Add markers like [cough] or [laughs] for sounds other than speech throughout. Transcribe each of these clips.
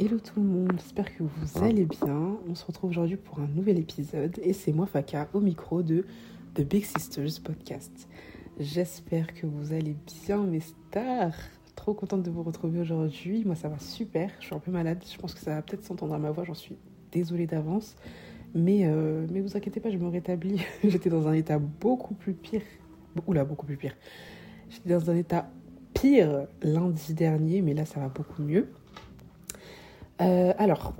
Hello tout le monde, j'espère que vous allez bien. On se retrouve aujourd'hui pour un nouvel épisode et c'est moi Faka au micro de The Big Sisters Podcast. J'espère que vous allez bien mes stars. Trop contente de vous retrouver aujourd'hui. Moi ça va super, je suis un peu malade, je pense que ça va peut-être s'entendre à ma voix, j'en suis désolée d'avance. Mais, euh, mais vous inquiétez pas, je me rétablis. [laughs] J'étais dans un état beaucoup plus pire. Oula, beaucoup plus pire. J'étais dans un état pire lundi dernier, mais là ça va beaucoup mieux. Euh, alors,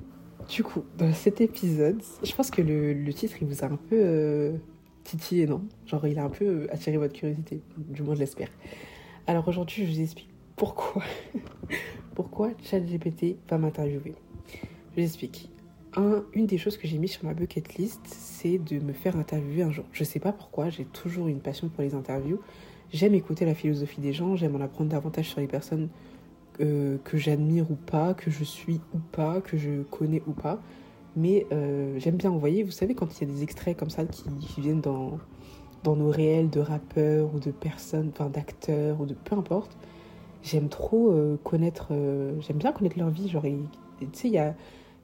du coup, dans cet épisode, je pense que le, titre, il vous a un peu euh, titillé, non? Genre, il a un peu euh, attiré votre curiosité, du moins je l'espère. Alors aujourd'hui, je vous explique pourquoi, [laughs] pourquoi ChatGPT va m'interviewer. Je vous explique. Un, une des choses que j'ai mis sur ma bucket list, c'est de me faire interviewer un jour. Je sais pas pourquoi, j'ai toujours une passion pour les interviews. J'aime écouter la philosophie des gens, j'aime en apprendre davantage sur les personnes euh, que j'admire ou pas, que je suis ou pas, que je connais ou pas. Mais euh, j'aime bien envoyer, vous savez, quand il y a des extraits comme ça qui, viennent dans, dans nos réels de rappeurs ou de personnes, enfin d'acteurs ou de peu importe, j'aime trop euh, connaître, j'aime bien connaître leur vie. Genre, tu sais, il y a,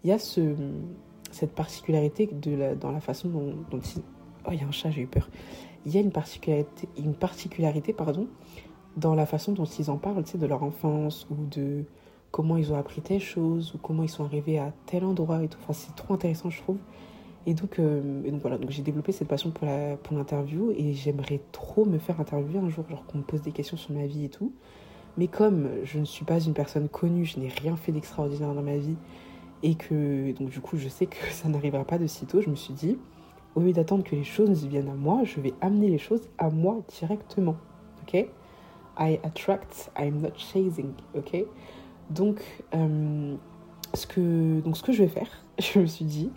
y a ce, cette particularité de la, dans la façon dont. Oh, il y a un chat, j'ai eu peur. Il y a une particularité, une particularité pardon, dans la façon dont ils en parlent, tu sais, de leur enfance ou de comment ils ont appris telle chose ou comment ils sont arrivés à tel endroit et tout. Enfin, c'est trop intéressant, je trouve. Et donc, euh, donc voilà, donc j'ai développé cette passion pour la pour l'interview et j'aimerais trop me faire interviewer un jour, genre qu'on me pose des questions sur ma vie et tout. Mais comme je ne suis pas une personne connue, je n'ai rien fait d'extraordinaire dans ma vie et que donc du coup je sais que [laughs] ça n'arrivera pas de sitôt, je me suis dit, au lieu d'attendre que les choses viennent à moi, je vais amener les choses à moi directement. Ok? I attract, I'm not chasing, ok? Donc, euh, ce que, donc, ce que je vais faire, [laughs] je me suis dit,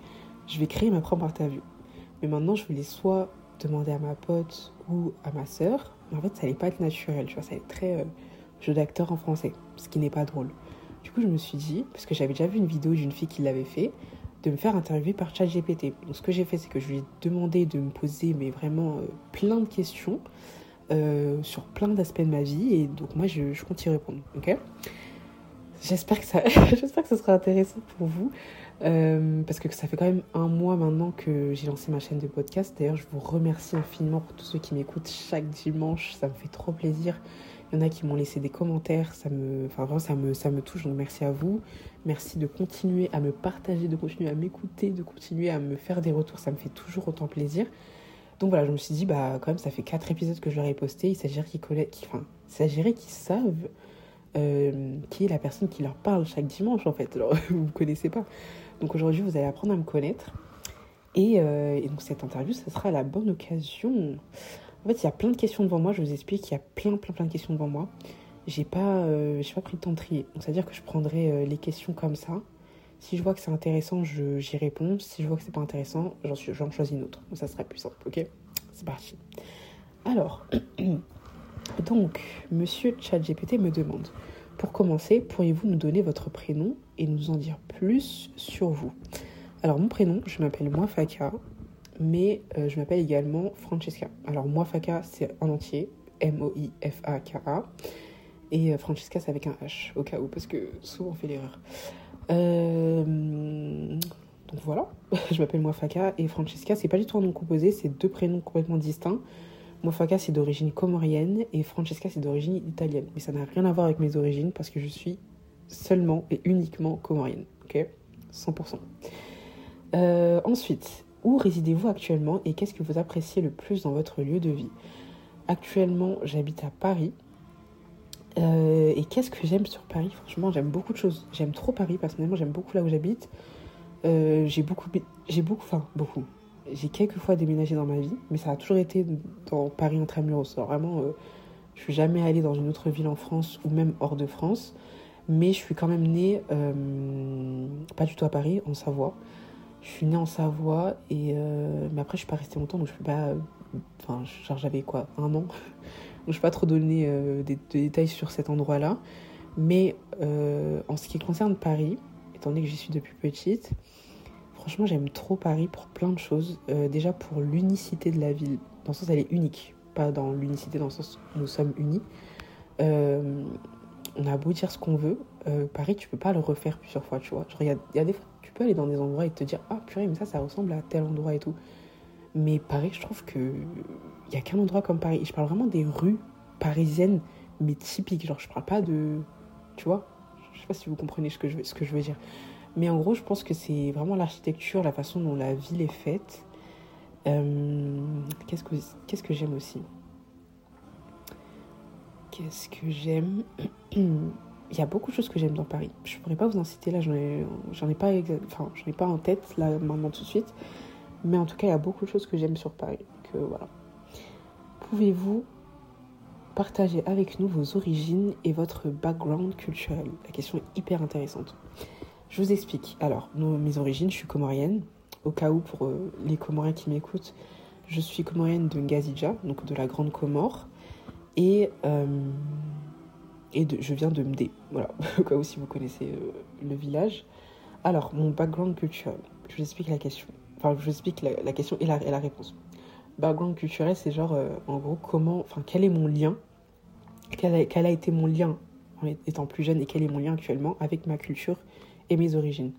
je vais créer ma propre interview. Mais maintenant, je voulais soit demander à ma pote ou à ma sœur, mais en fait, ça allait pas être naturel, tu vois, ça allait être très euh, jeu d'acteur en français, ce qui n'est pas drôle. Du coup, je me suis dit, parce que j'avais déjà vu une vidéo d'une fille qui l'avait fait, de me faire interviewer par ChatGPT. Donc, ce que j'ai fait, c'est que je lui ai demandé de me poser, mais vraiment euh, plein de questions. Euh, sur plein d'aspects de ma vie et donc moi je, je compte y répondre ok? J'espère que ça [laughs] que ça sera intéressant pour vous euh, parce que ça fait quand même un mois maintenant que j'ai lancé ma chaîne de podcast. D'ailleurs je vous remercie infiniment pour tous ceux qui m'écoutent chaque dimanche. Ça me fait trop plaisir. Il y en a qui m'ont laissé des commentaires. Ça me enfin vraiment ça me ça me touche. Donc merci à vous. Merci de continuer à me partager de continuer à m'écouter de continuer à me faire des retours. Ça me fait toujours autant plaisir donc voilà, je me suis dit, bah quand même, ça fait quatre épisodes que je leur ai posté. Il s'agirait qu'ils enfin, savent euh, qui est la personne qui leur parle chaque dimanche, en fait. [laughs] Vous ne connaissez pas. Donc aujourd'hui, vous allez apprendre à me connaître. Et, euh, donc cette interview, ça sera la bonne occasion. En fait, il y a plein de questions devant moi. Je vous explique, il y a plein, plein, plein de questions devant moi. J'ai pas, euh, pas pris le temps de trier. Donc, c'est-à-dire que je prendrai les questions comme ça. Si je vois que c'est intéressant, j'y réponds. Si je vois que c'est pas intéressant, j'en choisis une autre. Ça sera plus simple, ok? C'est parti. Alors, [clears throat] donc, monsieur ChatGPT me demande Pour commencer, pourriez-vous nous donner votre prénom et nous en dire plus sur vous? Alors, mon prénom, je m'appelle Moifaka, mais euh, je m'appelle également Francesca. Alors, Moifaka, c'est en entier, M-O-I-F-A-K-A. Et euh, Francesca, c'est avec un H, au cas où, parce que souvent on fait l'erreur. Euh, donc voilà, [laughs] je m'appelle Moifaka et Francesca, c'est pas du tout un nom composé, c'est deux prénoms complètement distincts. Moifaka c'est d'origine comorienne et Francesca c'est d'origine italienne. Mais ça n'a rien à voir avec mes origines parce que je suis seulement et uniquement comorienne. Ok? 100%. Euh, ensuite, où résidez-vous actuellement et qu'est-ce que vous appréciez le plus dans votre lieu de vie? Actuellement, j'habite à Paris euh, et qu'est-ce que j'aime sur Paris Franchement, j'aime beaucoup de choses. J'aime trop Paris, personnellement, j'aime beaucoup là où j'habite. Euh, j'ai beaucoup, j'ai beaucoup, enfin, beaucoup. J'ai quelques fois déménagé dans ma vie, mais ça a toujours été dans Paris intramuros. Vraiment, euh, je suis jamais allée dans une autre ville en France ou même hors de France, mais je suis quand même née, pas du tout à Paris, en Savoie. Je suis née en Savoie, et, mais après, je suis pas restée longtemps, donc je peux pas. Enfin, j'avais quoi, un an? Je ne vais pas trop donner euh, des, détails sur cet endroit-là. Mais euh, en ce qui concerne Paris, étant donné que j'y suis depuis petite, franchement, j'aime trop Paris pour plein de choses. Euh, déjà pour l'unicité de la ville. Dans le sens, elle est unique. Pas dans l'unicité, dans le sens où nous sommes unis. on a beau dire ce qu'on veut. Paris, tu peux pas le refaire plusieurs fois, tu vois. Il y y a, des fois, tu peux aller dans des endroits et te dire, ah purée, mais ça, ça ressemble à tel endroit et tout. Mais Paris, je trouve que il y a qu'un endroit comme Paris. je parle vraiment des rues parisiennes, mais typiques. Genre, je parle pas de, tu vois, je sais pas si vous comprenez ce que je, ce que je veux dire. Mais en gros, je pense que c'est vraiment l'architecture, la façon dont la ville est faite. Euh, qu'est-ce que qu'est-ce que j'aime aussi? Qu'est-ce que j'aime? [clears throat] Il y a beaucoup de choses que j'aime dans Paris. Je pourrais pas vous en citer là, j'en ai, ai pas, enfin, j'en ai pas en tête là maintenant tout de suite. Mais en tout cas, il y a beaucoup de choses que j'aime sur Paris. Que voilà. Pouvez-vous partager avec nous vos origines et votre background culturel? La question est hyper intéressante. Je vous explique. Alors, mes origines, je suis comorienne. Au cas où, pour euh, les Comoriens qui m'écoutent, je suis comorienne de Ngazidja, donc de la Grande Comore. Et, euh, et de, je viens de Mdé. Voilà, [laughs] au cas où, si vous connaissez euh, le village. Alors, mon background culturel. Je vous explique la question. Enfin, je vous explique la, question et la, et la, réponse. Background culturel, c'est genre, en gros, comment. Enfin, quel est mon lien quel a, a été mon lien en étant plus jeune et quel est mon lien actuellement avec ma culture et mes origines.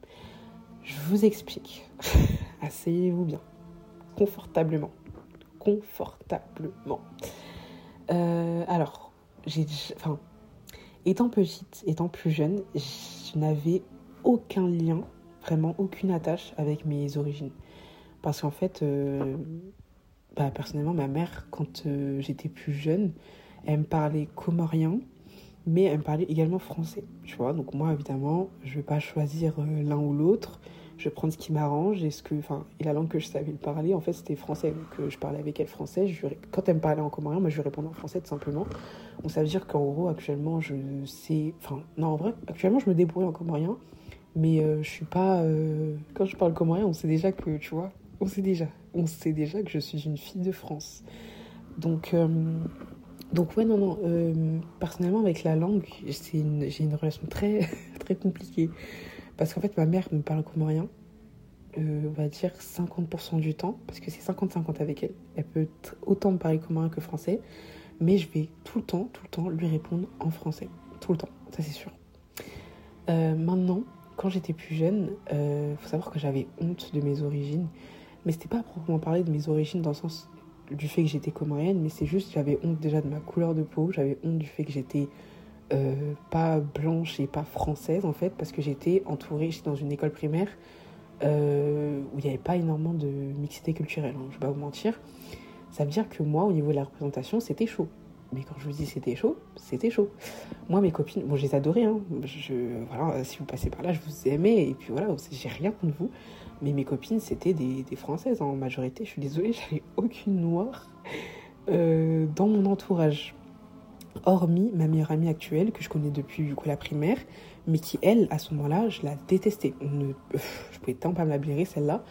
Je vous explique. [laughs] Asseyez-vous bien. Confortablement. Confortablement. Euh, alors, j'ai, enfin, étant petite, étant plus jeune, je n'avais aucun lien, vraiment aucune attache avec mes origines. Parce qu'en fait, euh, bah, personnellement, ma mère, quand euh, j'étais plus jeune, elle me parlait comorien mais elle me parlait également français, tu vois. Donc moi, évidemment, je vais pas choisir euh, l'un ou l'autre. Je vais prendre ce qui m'arrange et ce que, et la langue que je savais parler, en fait, c'était français. Donc je parlais avec elle français. Je quand elle me parlait en comorien, moi, je lui répondais en français tout simplement. Donc ça veut dire qu'en gros, actuellement, je sais, enfin, non, en vrai, actuellement, je me débrouille en comorien, mais euh, je suis pas. Quand je parle comorien, on sait déjà que, tu vois, on sait déjà, on sait déjà que je suis une fille de France. Donc donc ouais, non, non. Euh, personnellement, avec la langue, j'ai une, une, relation très, [laughs] très compliquée. Parce qu'en fait, ma mère me parle comorien, euh, on va dire 50% du temps, parce que c'est 50-50 avec elle. Elle peut autant me parler comorien que français, mais je vais tout le temps, tout le temps lui répondre en français. Tout le temps, ça c'est sûr. Euh, maintenant, quand j'étais plus jeune, il euh, faut savoir que j'avais honte de mes origines. Mais c'était pas à proprement parler de mes origines dans le sens du fait que j'étais comorienne, mais c'est juste j'avais honte déjà de ma couleur de peau, j'avais honte du fait que j'étais euh, pas blanche et pas française en fait, parce que j'étais entourée, j'étais dans une école primaire euh, où il n'y avait pas énormément de mixité culturelle, hein, je vais pas vous mentir. Ça veut dire que moi, au niveau de la représentation, c'était chaud. Mais quand je vous dis c'était chaud, c'était chaud. Moi, mes copines, bon, je les adorais. Hein. Je, voilà, si vous passez par là, je vous aimais. Et puis voilà, j'ai rien contre vous. Mais mes copines, c'était des, Françaises en majorité. Je suis désolée, [laughs] j'avais aucune noire euh, dans mon entourage. Hormis ma meilleure amie actuelle, que je connais depuis la primaire, mais qui, elle, à ce moment-là, je la détestais. Ne, je pouvais tant pas me celle-là.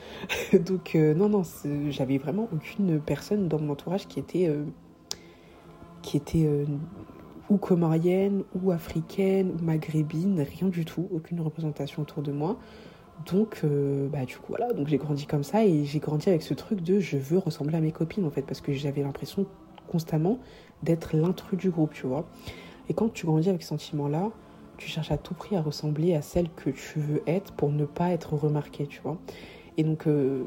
[laughs] Donc, euh, non, non, j'avais vraiment aucune personne dans mon entourage qui était, euh, qui était ou comorienne, ou africaine, ou maghrébine, rien du tout, aucune représentation autour de moi. Donc, euh, bah, du coup, voilà, donc j'ai grandi comme ça et j'ai grandi avec ce truc de je veux ressembler à mes copines en fait, parce que j'avais l'impression constamment d'être l'intrus du groupe, tu vois. Et quand tu grandis avec ce sentiment-là, tu cherches à tout prix à ressembler à celle que tu veux être pour ne pas être remarqué, tu vois. Et donc, euh,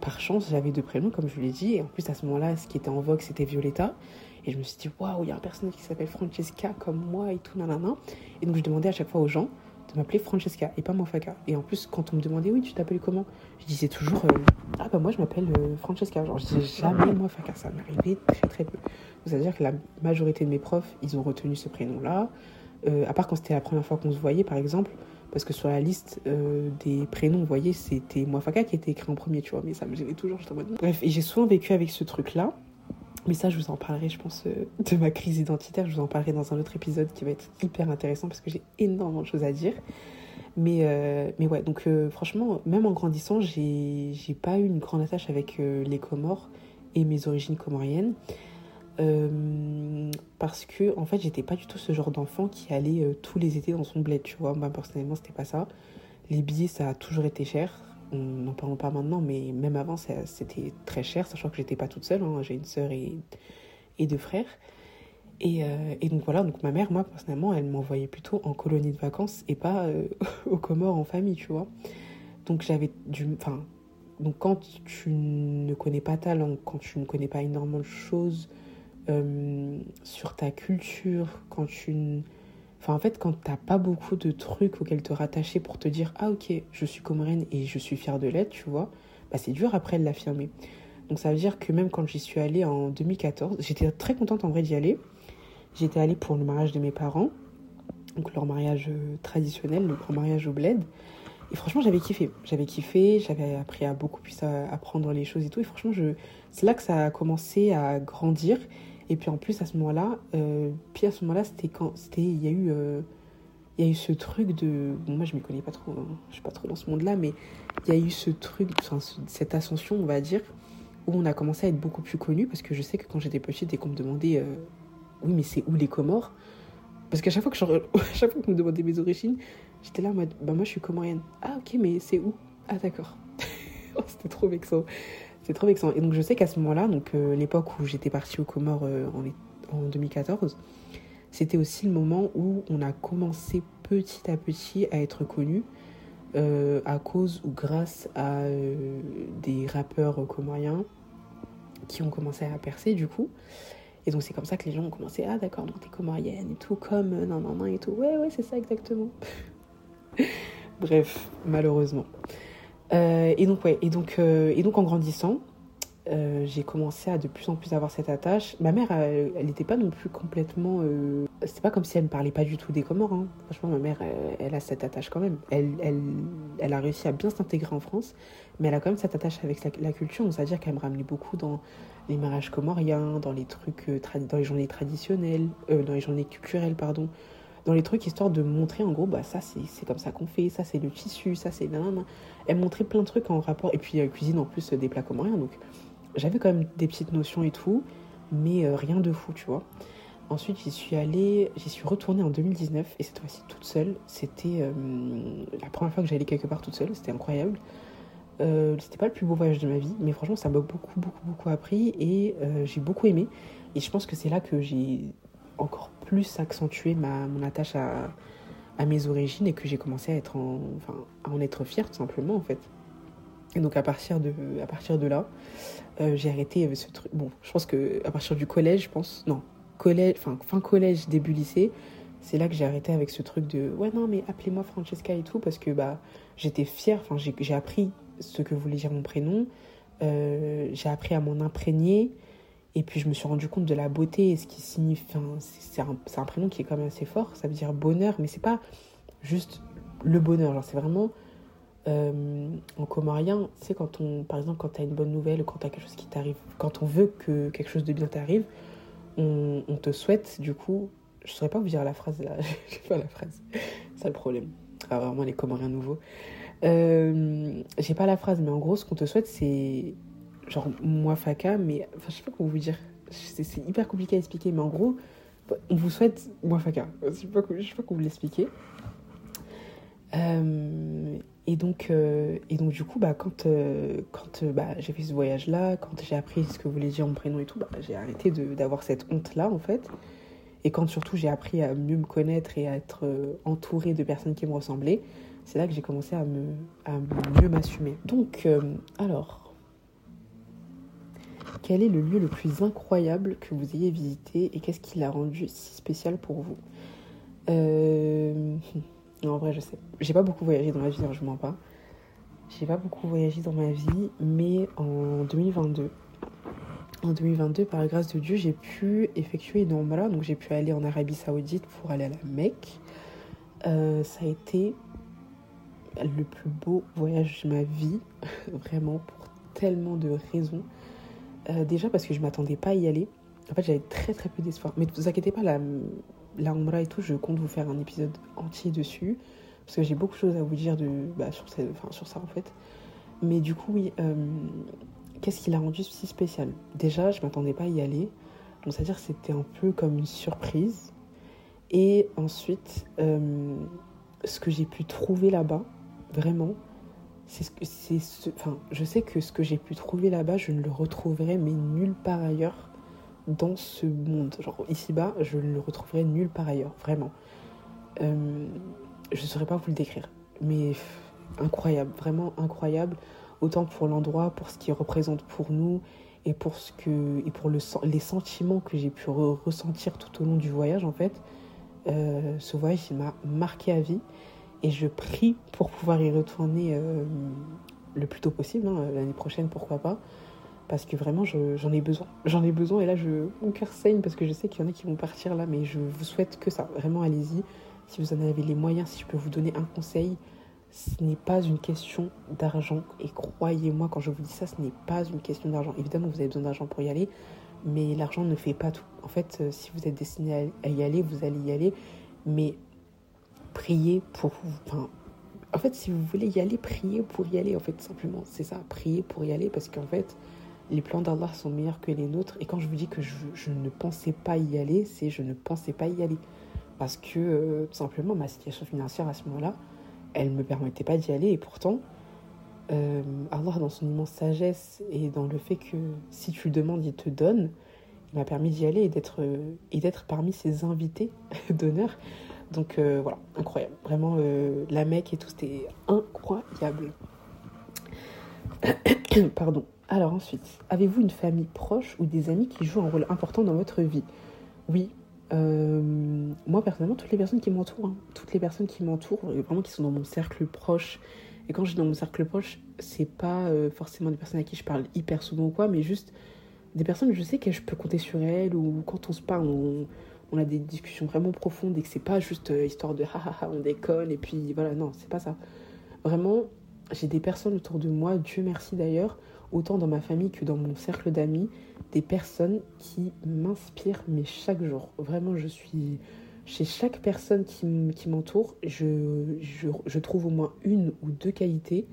par chance, j'avais deux prénoms, comme je l'ai dit, et en plus à ce moment-là, ce qui était en vogue, c'était Violetta. Et je me suis dit, waouh, il y a un personnage qui s'appelle Francesca comme moi et tout, nanana. Et donc, je demandais à chaque fois aux gens de m'appeler Francesca et pas Mofaka. Et en plus, quand on me demandait, oui, tu t'appelles comment? Je disais toujours, euh, ah bah moi je m'appelle euh, Francesca. Genre, je disais jamais Mofaka, ça m'arrivait très très peu. C'est-à-dire que la majorité de mes profs, ils ont retenu ce prénom-là. Euh, à part quand c'était la première fois qu'on se voyait, par exemple, parce que sur la liste des prénoms, vous voyez, c'était Mofaka qui était écrit en premier, tu vois, mais ça me gênait toujours. Bref, et j'ai souvent vécu avec ce truc-là. Mais ça, je vous en parlerai, je pense, euh, de ma crise identitaire. Je vous en parlerai dans un autre épisode qui va être hyper intéressant parce que j'ai énormément de choses à dire. Mais, euh, mais ouais, donc euh, franchement, même en grandissant, j'ai pas eu une grande attache avec les Comores et mes origines comoriennes. parce que, en fait, j'étais pas du tout ce genre d'enfant qui allait tous les étés dans son bled, tu vois. Moi, personnellement, c'était pas ça. Les billets, ça a toujours été cher n'en parlons pas maintenant, mais même avant, c'était très cher, sachant que j'étais pas toute seule. Hein. J'ai une sœur et, deux frères. Et, et, donc voilà, donc ma mère, moi personnellement, elle m'envoyait plutôt en colonie de vacances et pas [laughs] aux Comores en famille, tu vois. Donc j'avais du... Enfin, donc quand tu ne connais pas ta langue, quand tu ne connais pas énormément de choses euh, sur ta culture, quand tu... Enfin en fait quand t'as pas beaucoup de trucs auxquels te rattacher pour te dire ah ok je suis comorienne et je suis fière de l'être, tu vois, bah c'est dur après de l'affirmer. Donc ça veut dire que même quand j'y suis allée en 2014, j'étais très contente en vrai d'y aller. J'étais allée pour le mariage de mes parents, donc leur mariage euh, traditionnel, le grand mariage au bled. Et franchement, j'avais kiffé. J'avais kiffé, j'avais appris à beaucoup plus apprendre les choses et tout. Et franchement, je... c'est là que ça a commencé à grandir. Et puis en plus, à ce moment-là, euh, puis à ce moment-là, c'était quand. C'était. Il y a eu. Euh, il y a eu ce truc de. Bon, moi, je m'y connais pas trop. Hein. Je suis pas trop dans ce monde-là. Mais il y a eu ce truc, enfin, cette ascension, on va dire, où on a commencé à être beaucoup plus connu. Parce que je sais que quand j'étais petite et qu'on me demandait. Euh, oui, mais c'est où les Comores? Parce qu'à chaque fois que je, [laughs] chaque fois qu'on me demandait mes origines, J'étais là en mode, bah moi je suis comorienne. Ah ok, mais c'est où? Ah d'accord. [laughs] Oh, c'était trop vexant. C'est trop vexant. Et donc je sais qu'à ce moment-là, donc euh, l'époque où j'étais partie aux Comores euh, en, en 2014, c'était aussi le moment où on a commencé petit à petit à être connu euh, à cause ou grâce à des rappeurs comoriens qui ont commencé à percer du coup. Et donc c'est comme ça que les gens ont commencé, ah d'accord, donc t'es comorienne et tout, comme non, non, non, et tout. Ouais, ouais, c'est ça exactement. [laughs] Bref, malheureusement. Euh, et donc, ouais, et donc, euh, et donc en grandissant, euh, j'ai commencé à de plus en plus avoir cette attache. Ma mère, elle n'était pas non plus complètement. C'était pas comme si elle me parlait pas du tout des Comores. Hein. Franchement, ma mère, elle, a cette attache quand même. Elle, elle, elle a réussi à bien s'intégrer en France, mais elle a quand même cette attache avec la, culture. Donc, c'est-à-dire qu'elle me ramenait beaucoup dans les mariages comoriens, dans les trucs, dans les journées traditionnelles, dans les journées culturelles, pardon dans les trucs histoire de montrer en gros bah ça c'est comme ça qu'on fait ça c'est le tissu ça c'est nanana elle montrait plein de trucs en rapport et puis elle cuisine en plus des plats comoriens donc j'avais quand même des petites notions et tout mais euh, rien de fou tu vois. Ensuite j'y suis allée j'y suis retournée en 2019 et cette fois-ci toute seule. C'était euh, la première fois que j'allais quelque part toute seule c'était incroyable. Euh, c'était pas le plus beau voyage de ma vie mais franchement ça m'a beaucoup beaucoup beaucoup appris et j'ai beaucoup aimé. Et je pense que c'est là que j'ai encore plus accentué ma, mon attache à, à mes origines et que j'ai commencé à, être en, enfin, à en être fière tout simplement en fait. Et donc à partir de, à partir de là, euh, j'ai arrêté ce truc. Bon, je pense que à partir du collège, je pense, non, collège, enfin fin collège, début lycée, c'est là que j'ai arrêté avec ce truc de ouais non mais appelez-moi Francesca et tout parce que bah j'étais fière. Enfin j'ai appris ce que voulait dire mon prénom. Euh, j'ai appris à m'en imprégner. Et puis je me suis rendu compte de la beauté ce qui signifie. c'est un, un, prénom qui est quand même assez fort, ça veut dire bonheur, mais c'est pas juste le bonheur. c'est vraiment. Euh, en comorien, tu sais, quand on, par exemple, quand tu as une bonne nouvelle, quand tu as quelque chose qui t'arrive, quand on veut que quelque chose de bien t'arrive, on, te souhaite, du coup, je saurais pas vous dire la phrase là, [laughs] je sais pas la phrase, c'est le problème. Ah, vraiment, les comoriens nouveaux. Euh, j'ai pas la phrase, mais en gros, ce qu'on te souhaite, c'est genre moi faca, mais enfin, je sais pas comment vous dire. C'est hyper compliqué à expliquer, mais en gros, on vous souhaite moi faca. Je sais pas, sais pas comment vous l'expliquer. Euh, et donc, euh, et donc du coup, bah, quand, euh, quand bah, j'ai fait ce voyage-là, quand j'ai appris ce que voulait dire mon prénom et tout, bah, j'ai arrêté d'avoir cette honte-là, en fait. Et quand surtout j'ai appris à mieux me connaître et à être entourée de personnes qui me ressemblaient, c'est là que j'ai commencé à, me, à mieux m'assumer. Donc, alors, quel est le lieu le plus incroyable que vous ayez visité et qu'est-ce qui l'a rendu si spécial pour vous euh... En vrai, je sais. J'ai pas beaucoup voyagé dans ma vie, hein, je mens pas. J'ai pas beaucoup voyagé dans ma vie, mais en 2022, en 2022, par la grâce de Dieu, j'ai pu effectuer une Omra, donc j'ai pu aller en Arabie Saoudite pour aller à la Mecque. Euh, ça a été le plus beau voyage de ma vie, [laughs] vraiment pour tellement de raisons. Euh, déjà parce que je m'attendais pas à y aller. En fait, j'avais très très peu d'espoir. Mais ne vous inquiétez pas, la, la et tout, je compte vous faire un épisode entier dessus. Parce que j'ai beaucoup de choses à vous dire de, bah, sur, enfin, sur ça en fait. Mais du coup, oui, euh, qu'est-ce qui l'a rendu si spécial? Déjà, je m'attendais pas à y aller. Donc, c'est-à-dire que c'était un peu comme une surprise. Et ensuite, euh, ce que j'ai pu trouver là-bas, vraiment, c'est ce enfin je sais que ce que j'ai pu trouver là-bas je ne le retrouverai mais nulle part ailleurs dans ce monde. Genre ici-bas, je ne le retrouverai nulle part ailleurs, vraiment. Euh, je ne saurais pas vous le décrire, mais incroyable, vraiment incroyable, autant pour l'endroit, pour ce qu'il représente pour nous et pour ce que et pour le, les sentiments que j'ai pu ressentir tout au long du voyage en fait. Euh, ce voyage il m'a marqué à vie et je prie pour pouvoir y retourner euh, le plus tôt possible hein, l'année prochaine pourquoi pas parce que vraiment j'en ai besoin j'en ai besoin et là je mon cœur saigne parce que je sais qu'il y en a qui vont partir là mais je vous souhaite que ça vraiment allez-y si vous en avez les moyens, si je peux vous donner un conseil, ce n'est pas une question d'argent. Et croyez-moi, quand je vous dis ça, ce n'est pas une question d'argent. Évidemment, vous avez besoin d'argent pour y aller, mais l'argent ne fait pas tout. En fait, euh, si vous êtes destiné à y aller, vous allez y aller. Mais priez pour en fait, si vous voulez y aller, priez pour y aller. En fait, simplement, c'est ça, priez pour y aller. Parce qu'en fait, les plans d'Allah sont meilleurs que les nôtres. Et quand je vous dis que je, ne pensais pas y aller, c'est je ne pensais pas y aller parce que euh, tout simplement ma situation financière à ce moment-là, elle ne me permettait pas d'y aller et pourtant, euh, Allah dans son immense sagesse et dans le fait que si tu le demandes, il te donne, il m'a permis d'y aller et d'être parmi ses invités [laughs] d'honneur. Donc euh, voilà, incroyable. Vraiment, la Mecque et tout, c'était incroyable. [coughs] Pardon. Alors ensuite, avez-vous une famille proche ou des amis qui jouent un rôle important dans votre vie? Oui, euh, moi, personnellement, toutes les personnes qui m'entourent, hein, toutes les personnes qui m'entourent, vraiment qui sont dans mon cercle proche, et quand je dans mon cercle proche, c'est pas euh, forcément des personnes à qui je parle hyper souvent ou quoi, mais juste des personnes, je sais que je peux compter sur elles, ou quand on se parle, on, a des discussions vraiment profondes et que c'est pas juste euh, histoire de [laughs] ha on déconne, et puis voilà, non, c'est pas ça. Vraiment, j'ai des personnes autour de moi, Dieu merci d'ailleurs, autant dans ma famille que dans mon cercle d'amis, des personnes qui m'inspirent, mais chaque jour. Vraiment, je suis. Chez chaque personne qui m'entoure, je, trouve au moins une ou deux qualités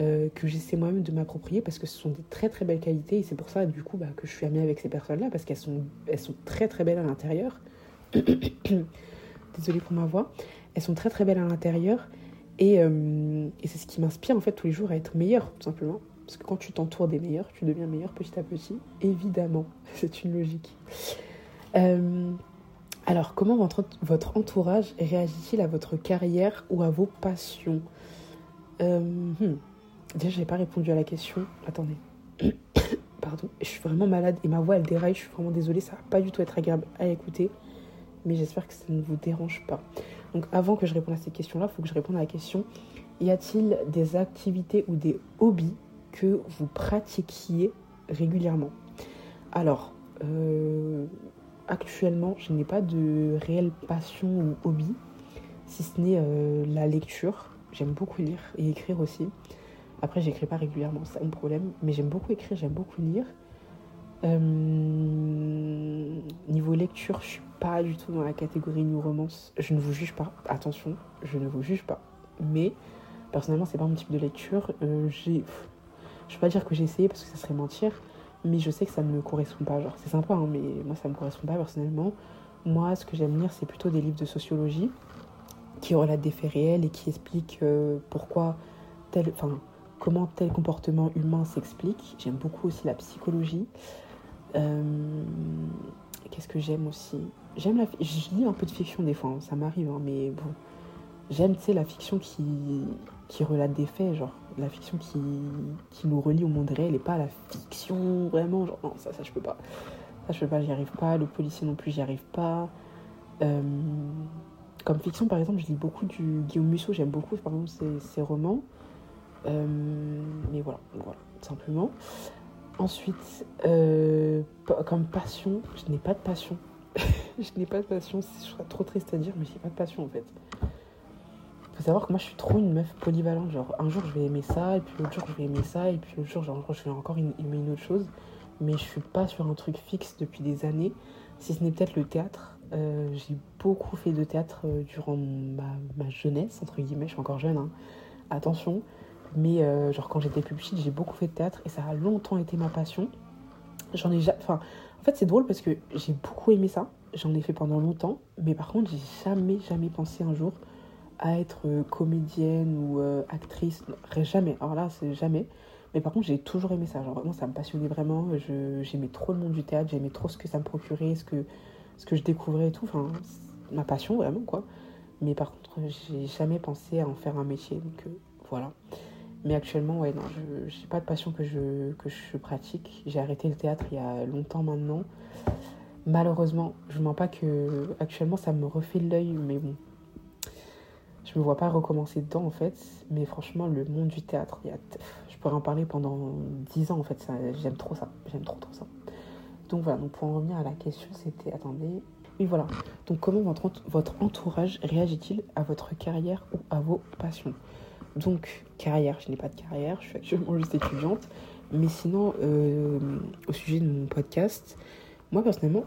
euh, que j'essaie moi-même de m'approprier parce que ce sont des très très belles qualités et c'est pour ça du coup bah, que je suis amie avec ces personnes-là parce qu'elles sont, elles sont très très belles à l'intérieur. [coughs] Désolée pour ma voix. Elles sont très très belles à l'intérieur et, euh, et c'est ce qui m'inspire en fait tous les jours à être meilleure tout simplement. Parce que quand tu t'entoures des meilleurs, tu deviens meilleur petit à petit. Évidemment, [laughs] c'est une logique. Euh, alors, comment votre, entourage réagit-il à votre carrière ou à vos passions? Hmm. Déjà, je n'ai pas répondu à la question. Attendez. [coughs] Pardon. Je suis vraiment malade et ma voix, elle déraille. Je suis vraiment désolée. Ça va pas du tout être agréable à écouter. Mais j'espère que ça ne vous dérange pas. Donc, avant que je réponde à cette question-là, il faut que je réponde à la question y a-t-il des activités ou des hobbies que vous pratiquiez régulièrement? Alors, euh, actuellement, je n'ai pas de réelle passion ou hobby, si ce n'est euh, la lecture. J'aime beaucoup lire et écrire aussi. Après, j'écris pas régulièrement, c'est un problème, mais j'aime beaucoup écrire, j'aime beaucoup lire. Euh, niveau lecture, je suis pas du tout dans la catégorie new romance. Je ne vous juge pas, attention, je ne vous juge pas. Mais personnellement, c'est pas mon type de lecture. j'ai je vais pas dire que j'ai essayé parce que ça serait mentir, mais je sais que ça ne me correspond pas. Genre, c'est sympa, hein, mais moi, ça me correspond pas personnellement. Moi, ce que j'aime lire, c'est plutôt des livres de sociologie qui relatent des faits réels et qui expliquent euh, pourquoi tel, enfin, comment tel comportement humain s'explique. J'aime beaucoup aussi la psychologie. Euh, qu'est-ce que j'aime aussi? J'aime la, je lis un peu de fiction des fois, hein, ça m'arrive, hein, mais bon, j'aime, tu la fiction qui, relate des faits, genre la fiction qui, nous relie au monde réel et pas la fiction vraiment, non, ça, ça je peux pas. Ça je peux pas, j'y arrive pas. Le policier non plus, j'y arrive pas. Euh, comme fiction, par exemple, je lis beaucoup du Guillaume Musso, j'aime beaucoup par exemple ses romans. Euh, mais voilà, voilà, simplement. Ensuite, euh, comme passion, je n'ai pas de passion. [laughs] je n'ai pas de passion, je serais trop triste à dire, mais j'ai pas de passion en fait faut savoir que moi je suis trop une meuf polyvalente. Genre un jour je vais aimer ça, et puis l'autre jour je vais aimer ça, et puis l'autre jour genre, je vais encore aimer une autre chose. Mais je suis pas sur un truc fixe depuis des années, si ce n'est peut-être le théâtre. Euh, j'ai beaucoup fait de théâtre durant ma, jeunesse, entre guillemets, je suis encore jeune, hein. attention. Mais euh, genre quand j'étais plus petite, j'ai beaucoup fait de théâtre et ça a longtemps été ma passion. J'en ai. Enfin, en fait, c'est drôle parce que j'ai beaucoup aimé ça. J'en ai fait pendant longtemps. Mais par contre, j'ai jamais, jamais pensé un jour à être euh, comédienne ou euh, actrice. Jamais. Alors là, c'est jamais. Mais par contre, j'ai toujours aimé ça. Genre, vraiment, ça me passionnait vraiment. J'aimais trop le monde du théâtre, j'aimais trop ce que ça me procurait, ce que, ce que je découvrais et tout. Enfin, ma passion, vraiment, quoi. Mais par contre, j'ai jamais pensé à en faire un métier. Donc, voilà. Mais actuellement, ouais, non, je n'ai pas de passion que je, que je pratique. J'ai arrêté le théâtre il y a longtemps maintenant. Malheureusement, je ne mens pas que actuellement ça me refait l'œil, mais bon, je me vois pas recommencer dedans en fait. Mais franchement, le monde du théâtre, il y a je pourrais en parler pendant 10 ans en fait. J'aime trop ça. J'aime trop trop ça. Donc voilà, donc pour en revenir à la question, c'était. Attendez. Oui, voilà. Donc comment votre, votre entourage réagit-il à votre carrière ou à vos passions? Donc, carrière, je n'ai pas de carrière, je suis actuellement juste étudiante. Mais sinon, euh, au sujet de mon podcast, moi personnellement,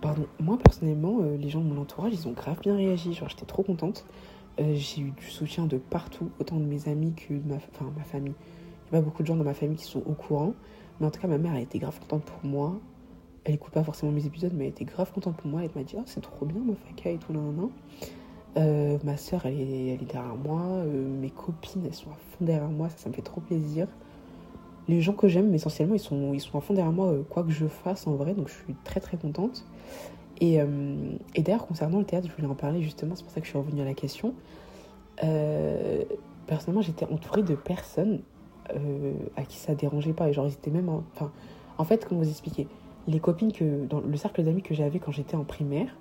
pardon, moi personnellement, euh, les gens de mon entourage, ils ont grave bien réagi. Genre, j'étais trop contente. Euh, j'ai eu du soutien de partout, autant de mes amis que de ma, enfin, ma famille. Il n'y a pas beaucoup de gens dans ma famille qui sont au courant. Mais en tout cas, ma mère, elle était grave contente pour moi. Elle écoute pas forcément mes épisodes, mais elle était grave contente pour moi. Elle m'a dit, oh, c'est trop bien, ma faca et tout, là, euh, ma soeur, elle est, derrière moi. mes copines, elles sont à fond derrière moi. Ça, ça me fait trop plaisir les gens que j'aime, essentiellement, ils sont, ils sont à fond derrière moi, euh, quoi que je fasse en vrai, donc je suis très très contente. Et, euh, et d'ailleurs, concernant le théâtre, je voulais en parler justement, c'est pour ça que je suis revenue à la question. Euh, personnellement, j'étais entourée de personnes à qui ça dérangeait pas, et genre, ils même. Enfin, en fait, comment vous expliquer? Les copines que. Dans le cercle d'amis que j'avais quand j'étais en primaire,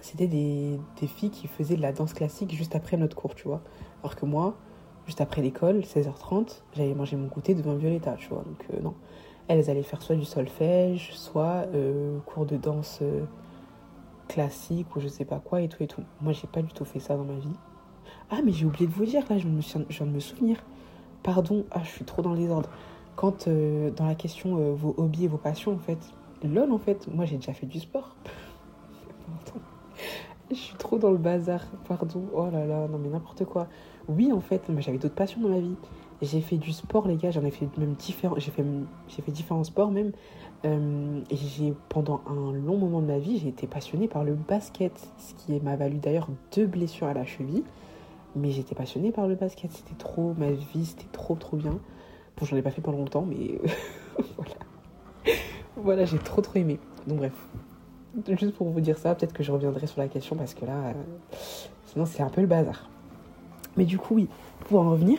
c'était des, filles qui faisaient de la danse classique juste après notre cours, tu vois. Alors que moi, juste après l'école, 16h30, j'allais manger mon goûter devant Violetta, tu vois. Donc, euh, non. Elles allaient faire soit du solfège, soit euh, cours de danse euh, classique ou je sais pas quoi et tout et tout. Moi, j'ai pas du tout fait ça dans ma vie. Ah, mais j'ai oublié de vous dire, là, je, me je viens de me souvenir. Pardon, ah, je suis trop dans les ordres. Quand, dans la question, vos hobbies et vos passions, en fait, lol, en fait, moi, j'ai déjà fait du sport. [laughs] je suis trop dans le bazar, pardon. Oh là là, non mais n'importe quoi oui, en fait, j'avais d'autres passions dans ma vie. J'ai fait du sport, les gars, j'en ai fait même différents, j'ai fait, différents sports même. Euh, j'ai, pendant un long moment de ma vie, j'ai été passionnée par le basket, ce qui m'a valu d'ailleurs deux blessures à la cheville. Mais j'étais passionnée par le basket, c'était trop ma vie, c'était trop trop bien. Bon, j'en ai pas fait pendant longtemps, mais [laughs] voilà. Voilà, j'ai trop trop aimé. Donc bref, juste pour vous dire ça, peut-être que je reviendrai sur la question parce que là, euh, sinon c'est un peu le bazar. Mais du coup, oui, pour en revenir,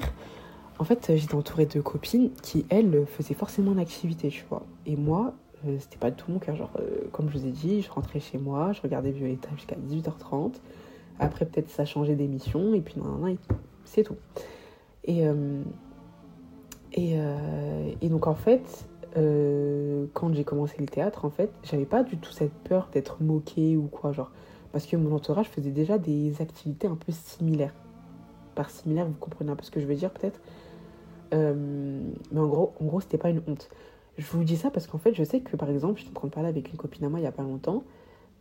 en fait, j'étais entourée de copines qui, elles, faisaient forcément une activité, tu vois. Et moi, euh, c'était pas tout mon cœur. Genre, euh, comme je vous ai dit, je rentrais chez moi, je regardais Violetta jusqu'à 18h30. Après, peut-être ça changeait d'émission, et puis non, non, c'est tout. Et, euh, et, et, donc, en fait, quand j'ai commencé le théâtre, en fait, j'avais pas du tout cette peur d'être moquée ou quoi, genre. Parce que mon entourage faisait déjà des activités un peu similaires par similaire, vous comprenez un peu ce que je veux dire peut-être? Euh, mais en gros, en gros c'était pas une honte. Je vous dis ça parce qu'en fait, je sais que par exemple, j'étais en train de parler avec une copine à moi il y a pas longtemps,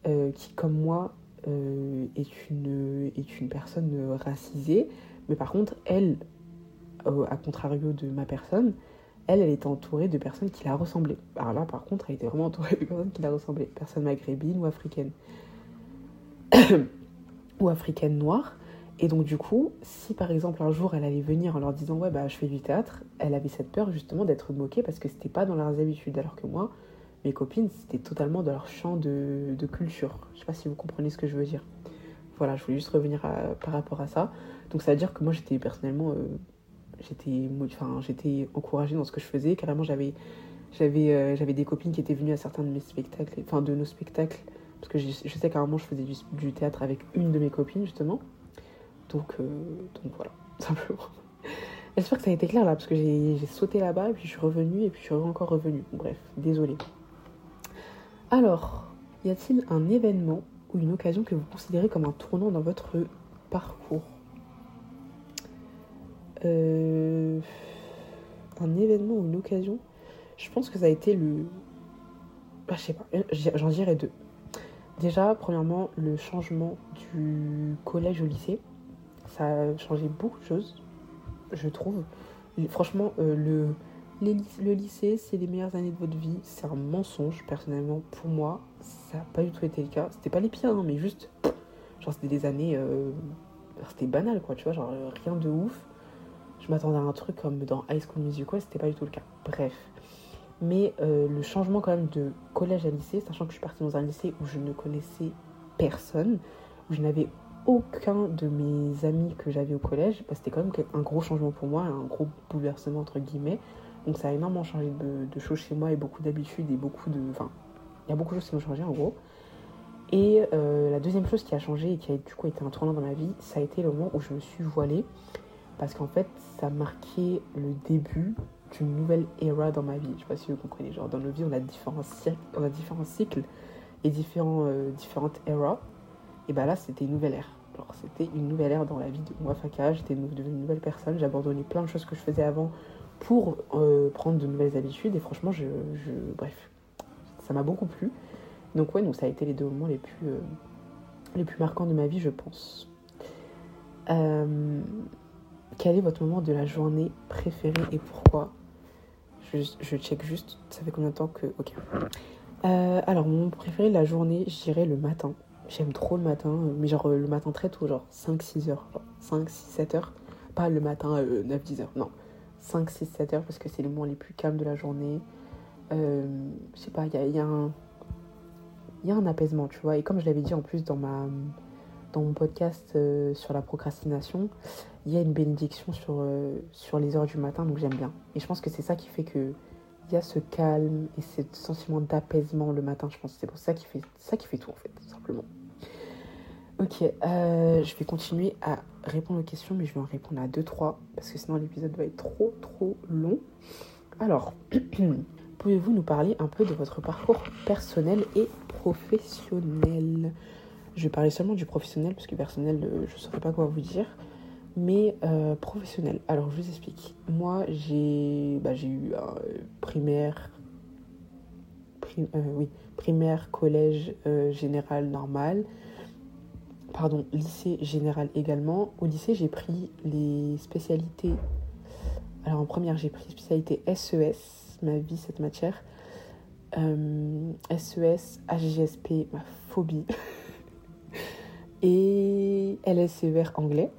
euh, qui comme moi euh, est, une, est une personne racisée, mais par contre, elle, à contrario de ma personne, elle, elle était entourée de personnes qui la ressemblaient. Alors là, par contre, elle était vraiment entourée de personnes qui la ressemblaient. Personnes maghrébines ou africaines. [coughs] ou africaines noires. Et donc du coup, si par exemple un jour elle allait venir en leur disant ouais bah je fais du théâtre, elle avait cette peur justement d'être moquée parce que c'était pas dans leurs habitudes. Alors que moi, mes copines, c'était totalement dans leur champ de, culture. Je sais pas si vous comprenez ce que je veux dire. Voilà, je voulais juste revenir par rapport à ça. Donc ça veut dire que moi j'étais personnellement, euh, j'étais, enfin j'étais encouragée dans ce que je faisais. Carrément j'avais, j'avais, euh, j'avais des copines qui étaient venues à certains de mes spectacles, enfin de nos spectacles, parce que je, sais qu'à un moment je faisais du théâtre avec une de mes copines justement. Donc, euh, donc voilà, [laughs] simplement. J'espère que ça a été clair là, parce que j'ai sauté là-bas, et puis je suis revenue, et puis je suis encore revenue. Bref, désolée. Alors, y a-t-il un événement ou une occasion que vous considérez comme un tournant dans votre parcours? Euh, Un événement ou une occasion Je pense que ça a été le... Bah, je sais pas, j'en dirais deux. Déjà, premièrement, le changement du collège au lycée ça a changé beaucoup de choses, je trouve. Franchement, euh, le, lycée, c'est les meilleures années de votre vie. C'est un mensonge, personnellement. Pour moi, ça n'a pas du tout été le cas. C'était pas les pires, hein, mais juste. Genre, c'était des années. Euh, c'était banal, quoi, tu vois, genre rien de ouf. Je m'attendais à un truc comme dans High School Musical, c'était pas du tout le cas. Bref. Mais euh, le changement quand même de collège à lycée, sachant que je suis partie dans un lycée où je ne connaissais personne, où je n'avais aucun de mes amis que j'avais au collège, bah, c'était quand même un gros changement pour moi, un gros bouleversement entre guillemets. Donc ça a énormément changé de, choses chez moi et beaucoup d'habitudes et beaucoup de... Enfin, il y a beaucoup de choses qui ont changé en gros. Et euh, la deuxième chose qui a changé et qui a du coup été un tournant dans ma vie, ça a été le moment où je me suis voilée. Parce qu'en fait, ça marquait le début d'une nouvelle era dans ma vie. Je sais pas si vous comprenez. Genre, dans nos vies, on a différents, on a différents cycles et différents, euh, différentes eras. Et bah là, c'était une nouvelle ère. Alors, c'était une nouvelle ère dans la vie de moi, Faka. J'étais devenue une nouvelle personne. J'ai abandonné plein de choses que je faisais avant pour euh, prendre de nouvelles habitudes. Et franchement, je, je bref, ça m'a beaucoup plu. Donc ouais, donc ça a été les deux moments les plus, euh, les plus marquants de ma vie, je pense. Euh, quel est votre moment de la journée préféré et pourquoi? Je, check juste, ça fait combien de temps que... Ok. Euh, alors, mon préféré de la journée, je dirais le matin. J'aime trop le matin, mais genre le matin très tôt, genre 5-6 heures. 5, 6, 7 heures. Pas le matin 9-10 heures, non. 5, 6, 7 heures parce que c'est le moment les plus calmes de la journée. je sais pas, il y a, y a un il y a un apaisement, tu vois. Et comme je l'avais dit en plus dans, ma, dans mon podcast euh, sur la procrastination, il y a une bénédiction sur, euh, sur les heures du matin, donc j'aime bien. Et je pense que c'est ça qui fait que il y a ce calme et ce sentiment d'apaisement le matin, je pense. C'est pour ça qui fait ça qui fait tout en fait, tout simplement. Ok, euh, je vais continuer à répondre aux questions, mais je vais en répondre à 2-3 parce que sinon l'épisode va être trop trop long. Alors, [clears throat] pouvez-vous nous parler un peu de votre parcours personnel et professionnel? Je vais parler seulement du professionnel parce que personnel, euh, je ne saurais pas quoi vous dire. Mais euh, professionnel, alors je vous explique. Moi, j'ai bah, eu un primaire, euh, oui, primaire, collège général normal. Pardon, lycée général également. Au lycée, j'ai pris les spécialités. Alors en première, j'ai pris spécialité SES, ma vie, cette matière. SES, HGSP, ma phobie. [laughs] et LSCR anglais.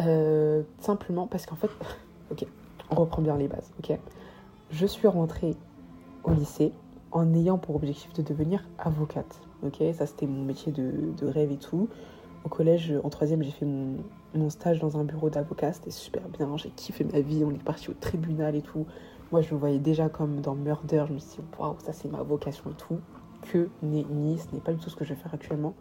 Euh, simplement parce qu'en fait, [laughs] ok, on reprend bien les bases, ok. Je suis rentrée au lycée en ayant pour objectif de devenir avocate, ok. Ça c'était mon métier de, de, rêve et tout. Au collège, en troisième, j'ai fait mon, mon, stage dans un bureau d'avocat, c'était super bien, j'ai kiffé ma vie, on est parti au tribunal et tout. Moi, je me voyais déjà comme dans Murder. Je me suis dit, waouh, ça c'est ma vocation et tout. Que ni, ce n'est pas du tout ce que je vais faire actuellement.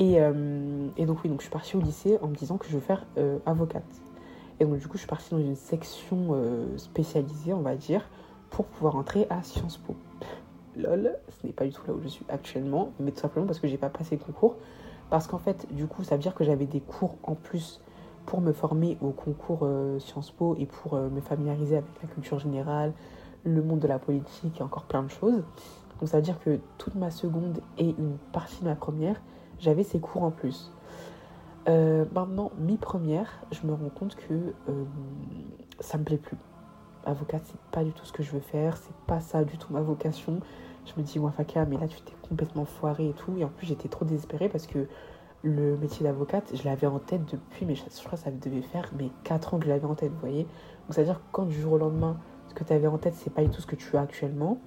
Et, euh, et, donc, oui, donc je suis partie au lycée en me disant que je veux faire euh, avocate. Et donc, du coup, je suis partie dans une section euh, spécialisée, on va dire, pour pouvoir entrer à Sciences Po. Lol, ce n'est pas du tout là où je suis actuellement, mais tout simplement parce que j'ai pas passé le concours. Parce qu'en fait, du coup, ça veut dire que j'avais des cours en plus pour me former au concours Sciences Po et pour me familiariser avec la culture générale, le monde de la politique et encore plein de choses. Donc ça veut dire que toute ma seconde et une partie de ma première, j'avais ces cours en plus. Euh, maintenant, mi-première, je me rends compte que ça me plaît plus. Avocate, c'est pas du tout ce que je veux faire, c'est pas ça du tout ma vocation. Je me dis, moi, Faka, mais là, tu t'es complètement foiré et tout. Et en plus, j'étais trop désespérée parce que le métier d'avocate, je l'avais en tête depuis, mais je crois que ça devait faire mais 4 ans que je l'avais en tête, vous voyez. Donc c'est-à-dire que quand du jour au lendemain, ce que tu avais en tête, c'est pas du tout ce que tu as actuellement,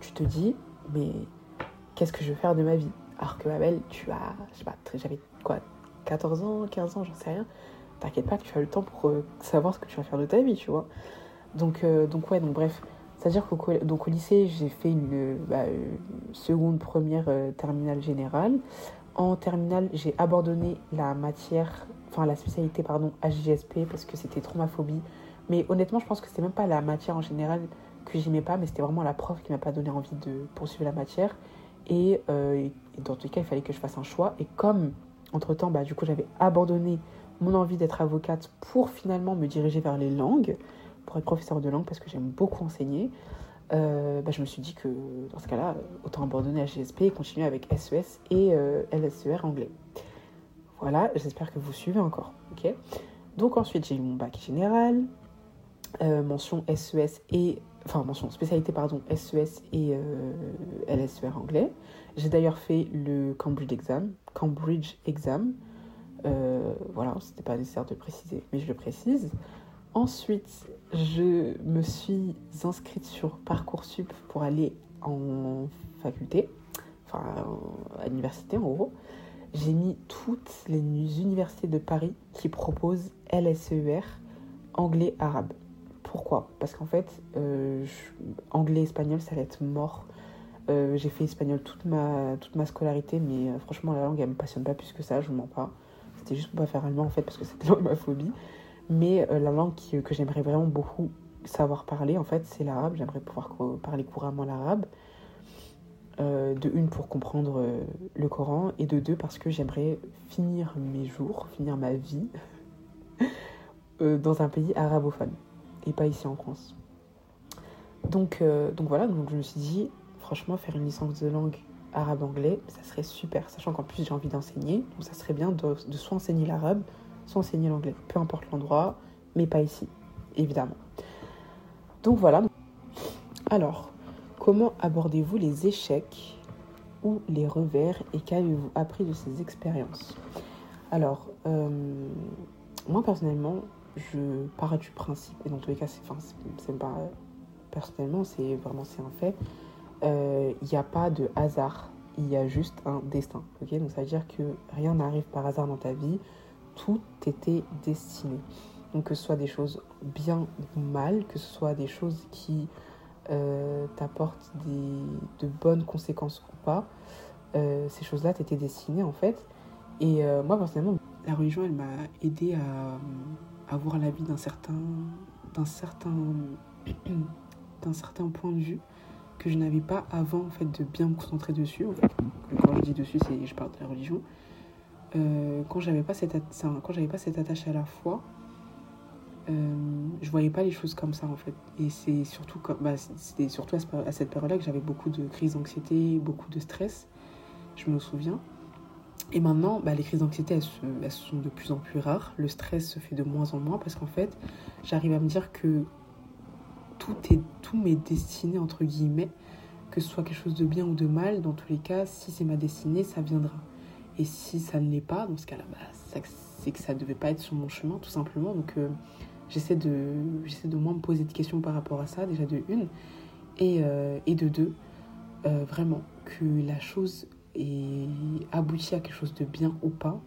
tu te dis, mais qu'est-ce que je vais faire de ma vie? Alors que Babel, tu as, je sais pas, j'avais quoi, 14 ans, 15 ans, j'en sais rien. T'inquiète pas, tu as le temps pour euh, savoir ce que tu vas faire de ta vie, tu vois. Donc, euh, donc ouais, donc bref. C'est-à-dire qu'au donc au lycée, j'ai fait une, bah, seconde, première euh, terminale générale. En terminale, j'ai abandonné la matière, enfin la spécialité, pardon, HGSP parce que c'était trop ma phobie. Mais honnêtement, je pense que c'était même pas la matière en général que j'aimais pas, mais c'était vraiment la prof qui m'a pas donné envie de poursuivre la matière. Et, euh, dans tous les cas, il fallait que je fasse un choix. Et comme, entre-temps, bah, du coup, j'avais abandonné mon envie d'être avocate pour finalement me diriger vers les langues, pour être professeur de langue parce que j'aime beaucoup enseigner, euh, bah, je me suis dit que dans ce cas-là, autant abandonner HGSP et continuer avec SES e et euh, LSER anglais. Voilà, j'espère que vous suivez encore. ok? Donc ensuite, j'ai eu mon bac général, mention SES e et... Enfin, mention spécialité, pardon, SES e et LSER anglais. J'ai d'ailleurs fait le Cambridge Exam. Cambridge Exam. Euh, voilà, c'était pas nécessaire de préciser, mais je le précise. Ensuite, je me suis inscrite sur Parcoursup pour aller en faculté, enfin à l'université en gros. J'ai mis toutes les universités de Paris qui proposent LSER, anglais, arabe. Pourquoi Parce qu'en fait, euh, anglais, espagnol, ça va être mort. Euh, j'ai fait espagnol toute ma, toute ma scolarité, mais euh, franchement, la langue, elle me passionne pas plus que ça, je vous mens pas. C'était juste pour pas faire allemand, en fait, parce que c'était [laughs] ma phobie. Mais la langue que j'aimerais vraiment beaucoup savoir parler, en fait, c'est l'arabe. J'aimerais pouvoir parler couramment l'arabe. de une, pour comprendre le Coran, et de deux, parce que j'aimerais finir mes jours, finir ma vie [laughs] dans un pays arabophone et pas ici en France. Donc, euh, donc voilà, donc je me suis dit, franchement, faire une licence de langue arabe-anglais, ça serait super, sachant qu'en plus j'ai envie d'enseigner, donc ça serait bien de, de soit enseigner l'arabe, soit enseigner l'anglais, peu importe l'endroit, mais pas ici, évidemment. Donc voilà. Alors, comment abordez-vous les échecs ou les revers et qu'avez-vous appris de ces expériences? Alors, euh, moi personnellement, je pars du principe, et dans tous les cas, c'est, pas personnellement, c'est vraiment un fait. Il euh, n'y a pas de hasard, il y a juste un destin. Donc ça veut dire que rien n'arrive par hasard dans ta vie, tout était destiné. Donc que ce soit des choses bien ou mal, que ce soit des choses qui euh, t'apportent de bonnes conséquences ou pas, euh, ces choses-là t'étaient destinées en fait. Et moi personnellement, la religion, elle m'a aidé à avoir l'avis d'un certain, d'un certain, [clears throat] d'un certain point de vue que je n'avais pas avant en fait de bien me concentrer dessus. Quand je dis dessus, c'est je parle de la religion. Euh, quand j'avais pas cette quand j'avais pas cette attache à la foi, euh, je voyais pas les choses comme ça en fait. Et c'est surtout bah, c'était surtout à cette période-là que j'avais beaucoup de crises d'anxiété, beaucoup de stress. Je me souviens. Et maintenant, bah, les crises d'anxiété, elles, sont de plus en plus rares. Le stress se fait de moins en moins parce qu'en fait, j'arrive à me dire que tout, est, tout m'est destiné, entre guillemets, que ce soit quelque chose de bien ou de mal, dans tous les cas, si c'est ma destinée, ça viendra. Et si ça ne l'est pas, dans ce cas-là, bah, c'est que ça ne devait pas être sur mon chemin, tout simplement. Donc, euh, j'essaie de, de moins me poser de questions par rapport à ça, déjà de une. Et, euh, et de deux, euh, vraiment, que la chose et aboutit à quelque chose de bien ou pas,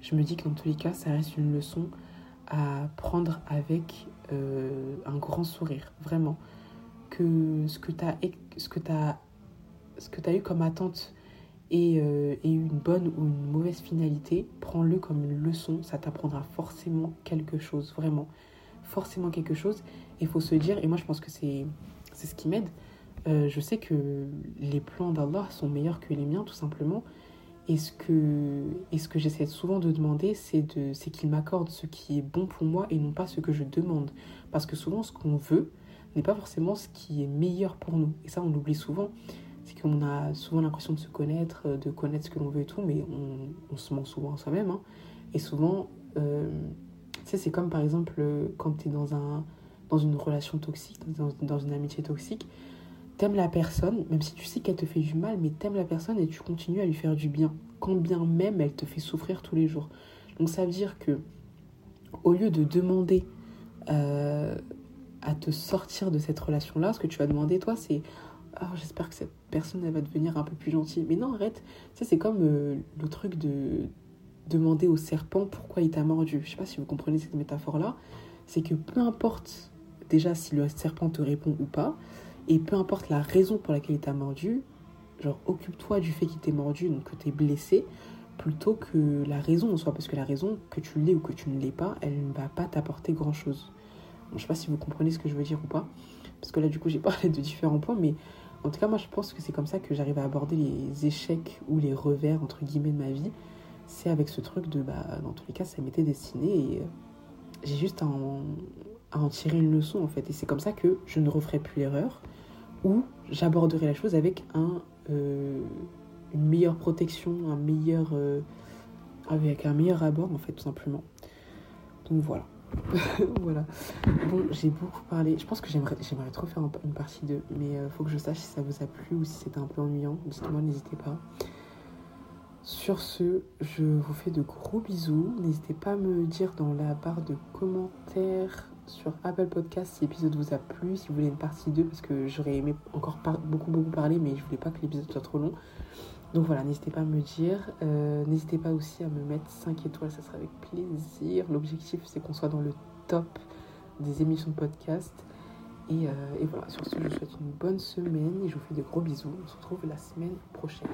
je me dis que dans tous les cas, ça reste une leçon à prendre avec euh, un grand sourire, vraiment. Que ce que tu as, que as eu comme attente et, euh, et, une bonne ou une mauvaise finalité, prends-le comme une leçon, ça t'apprendra forcément quelque chose, vraiment. Forcément quelque chose. Et il faut se dire, et moi je pense que c'est ce qui m'aide, euh, je sais que les plans d'Allah sont meilleurs que les miens, tout simplement. Et ce que, et ce que j'essaie souvent de demander, c'est de, qu'il m'accorde ce qui est bon pour moi et non pas ce que je demande. Parce que souvent, ce qu'on veut n'est pas forcément ce qui est meilleur pour nous. Et ça, on l'oublie souvent. C'est qu'on a souvent l'impression de se connaître, de connaître ce que l'on veut et tout, mais on, se ment souvent à soi-même. Hein. Et souvent, euh, tu sais, c'est comme par exemple quand tu es dans, un, dans une relation toxique, dans, dans une amitié toxique t'aimes la personne, même si tu sais qu'elle te fait du mal, mais t'aimes la personne et tu continues à lui faire du bien, quand bien même elle te fait souffrir tous les jours. Donc ça veut dire que au lieu de demander euh, à te sortir de cette relation-là, ce que tu vas demander toi, c'est oh, j'espère que cette personne va devenir un peu plus gentille. Mais non, arrête. Tu c'est comme euh, le truc de demander au serpent pourquoi il t'a mordu. Je sais pas si vous comprenez cette métaphore-là. C'est que peu importe déjà si le serpent te répond ou pas, et peu importe la raison pour laquelle il t'a mordu, genre occupe-toi du fait qu'il t'ait mordu, donc que t'es blessé, plutôt que la raison en soi. Parce que la raison, que tu l'aies ou que tu ne l'aies pas, elle ne va pas t'apporter grand-chose. Je je sais pas si vous comprenez ce que je veux dire ou pas. Parce que là, du coup, j'ai [laughs] parlé de différents points, mais en tout cas, moi, je pense que c'est comme ça que j'arrive à aborder les échecs ou les revers, entre guillemets, de ma vie. C'est avec ce truc de, bah, dans tous les cas, ça m'était destiné et euh, j'ai juste à en, à en tirer une leçon, en fait. Et c'est comme ça que je ne referai plus l'erreur ou j'aborderai la chose avec un, euh, une meilleure protection, un meilleur, euh, avec un meilleur abord en fait tout simplement. Donc voilà. [laughs] voilà. Bon, j'ai beaucoup parlé. Je pense que j'aimerais, j'aimerais trop faire une partie 2, mais euh, faut que je sache si ça vous a plu ou si c'était un peu ennuyant. Dites-moi, n'hésitez pas. Sur ce, je vous fais de gros bisous. N'hésitez pas à me dire dans la barre de commentaires sur Apple Podcast si l'épisode vous a plu, si vous voulez une partie 2, parce que j'aurais aimé encore beaucoup beaucoup parler, mais je voulais pas que l'épisode soit trop long. Donc voilà, n'hésitez pas à me dire. Euh, n'hésitez pas aussi à me mettre 5 étoiles, ça sera avec plaisir. L'objectif, c'est qu'on soit dans le top des émissions de podcast. Euh, et voilà, sur ce, je vous souhaite une bonne semaine et je vous fais de gros bisous. On se retrouve la semaine prochaine.